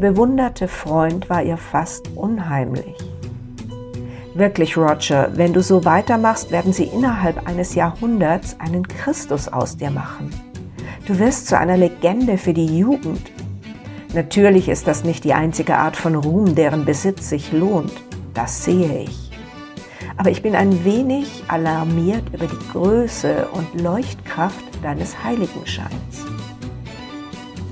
bewunderte Freund war ihr fast unheimlich. Wirklich, Roger, wenn du so weitermachst, werden sie innerhalb eines Jahrhunderts einen Christus aus dir machen. Du wirst zu einer Legende für die Jugend. Natürlich ist das nicht die einzige Art von Ruhm, deren Besitz sich lohnt. Das sehe ich. Aber ich bin ein wenig alarmiert über die Größe und Leuchtkraft deines Heiligenscheins.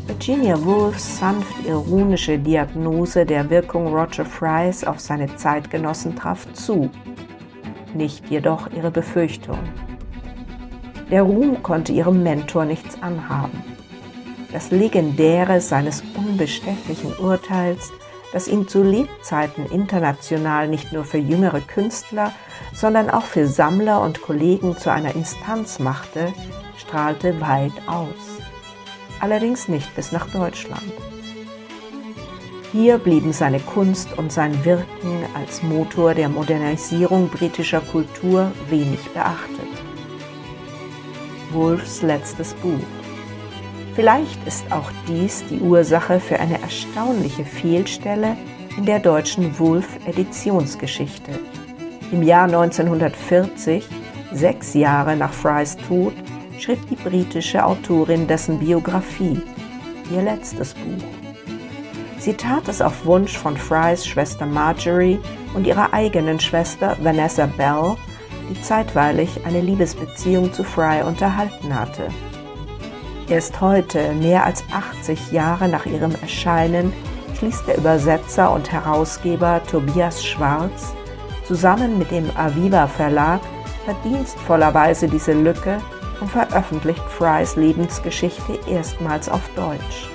Virginia Woolfs sanft ironische Diagnose der Wirkung Roger Frys auf seine Zeitgenossen traf zu, nicht jedoch ihre Befürchtung. Der Ruhm konnte ihrem Mentor nichts anhaben. Das Legendäre seines unbestechlichen Urteils, das ihn zu Lebzeiten international nicht nur für jüngere Künstler, sondern auch für Sammler und Kollegen zu einer Instanz machte, strahlte weit aus allerdings nicht bis nach Deutschland. Hier blieben seine Kunst und sein Wirken als Motor der Modernisierung britischer Kultur wenig beachtet. Wolfs letztes Buch. Vielleicht ist auch dies die Ursache für eine erstaunliche Fehlstelle in der deutschen Wolf-Editionsgeschichte. Im Jahr 1940, sechs Jahre nach Frys Tod, schrieb die britische Autorin dessen Biografie, ihr letztes Buch. Sie tat es auf Wunsch von Frys Schwester Marjorie und ihrer eigenen Schwester Vanessa Bell, die zeitweilig eine Liebesbeziehung zu Fry unterhalten hatte. Erst heute, mehr als 80 Jahre nach ihrem Erscheinen, schließt der Übersetzer und Herausgeber Tobias Schwarz zusammen mit dem Aviva Verlag verdienstvollerweise diese Lücke und veröffentlicht Frys Lebensgeschichte erstmals auf Deutsch.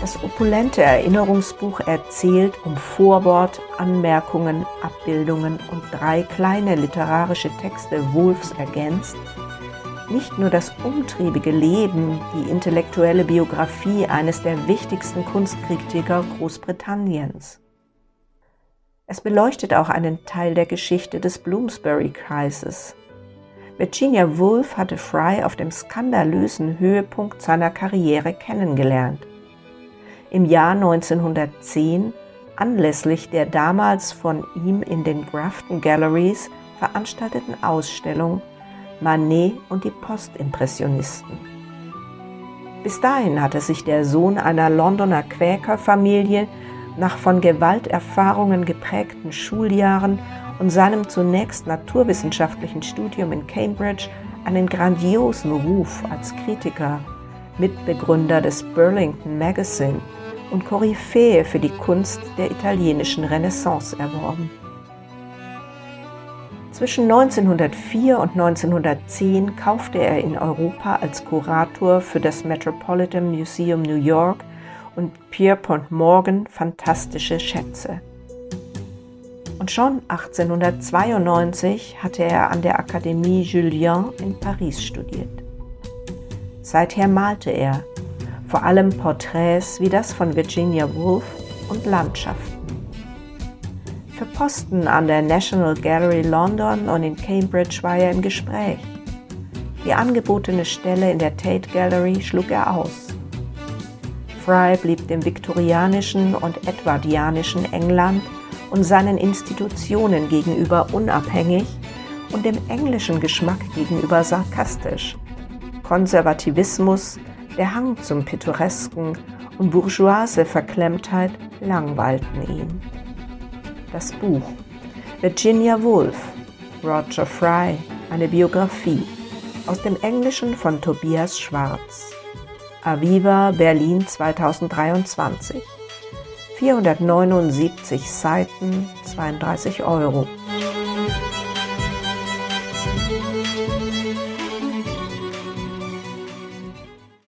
Das opulente Erinnerungsbuch erzählt um Vorwort, Anmerkungen, Abbildungen und drei kleine literarische Texte Wolfs ergänzt, nicht nur das umtriebige Leben, die intellektuelle Biografie eines der wichtigsten Kunstkritiker Großbritanniens. Es beleuchtet auch einen Teil der Geschichte des Bloomsbury-Kreises, Virginia Woolf hatte Fry auf dem skandalösen Höhepunkt seiner Karriere kennengelernt. Im Jahr 1910, anlässlich der damals von ihm in den Grafton Galleries veranstalteten Ausstellung Manet und die Postimpressionisten. Bis dahin hatte sich der Sohn einer Londoner Quäkerfamilie nach von Gewalterfahrungen geprägten Schuljahren und seinem zunächst naturwissenschaftlichen Studium in Cambridge einen grandiosen Ruf als Kritiker, Mitbegründer des Burlington Magazine und Koryphäe für die Kunst der italienischen Renaissance erworben. Zwischen 1904 und 1910 kaufte er in Europa als Kurator für das Metropolitan Museum New York und Pierpont Morgan fantastische Schätze. Und schon 1892 hatte er an der Akademie Julien in Paris studiert. Seither malte er vor allem Porträts wie das von Virginia Woolf und Landschaften. Für Posten an der National Gallery London und in Cambridge war er im Gespräch. Die angebotene Stelle in der Tate Gallery schlug er aus. Fry blieb dem viktorianischen und edwardianischen England und seinen Institutionen gegenüber unabhängig und dem englischen Geschmack gegenüber sarkastisch. Konservativismus, der Hang zum Pittoresken und bourgeoise Verklemmtheit langweilten ihn. Das Buch Virginia Woolf, Roger Fry, eine Biografie aus dem Englischen von Tobias Schwarz. Aviva Berlin 2023 479 Seiten, 32 Euro.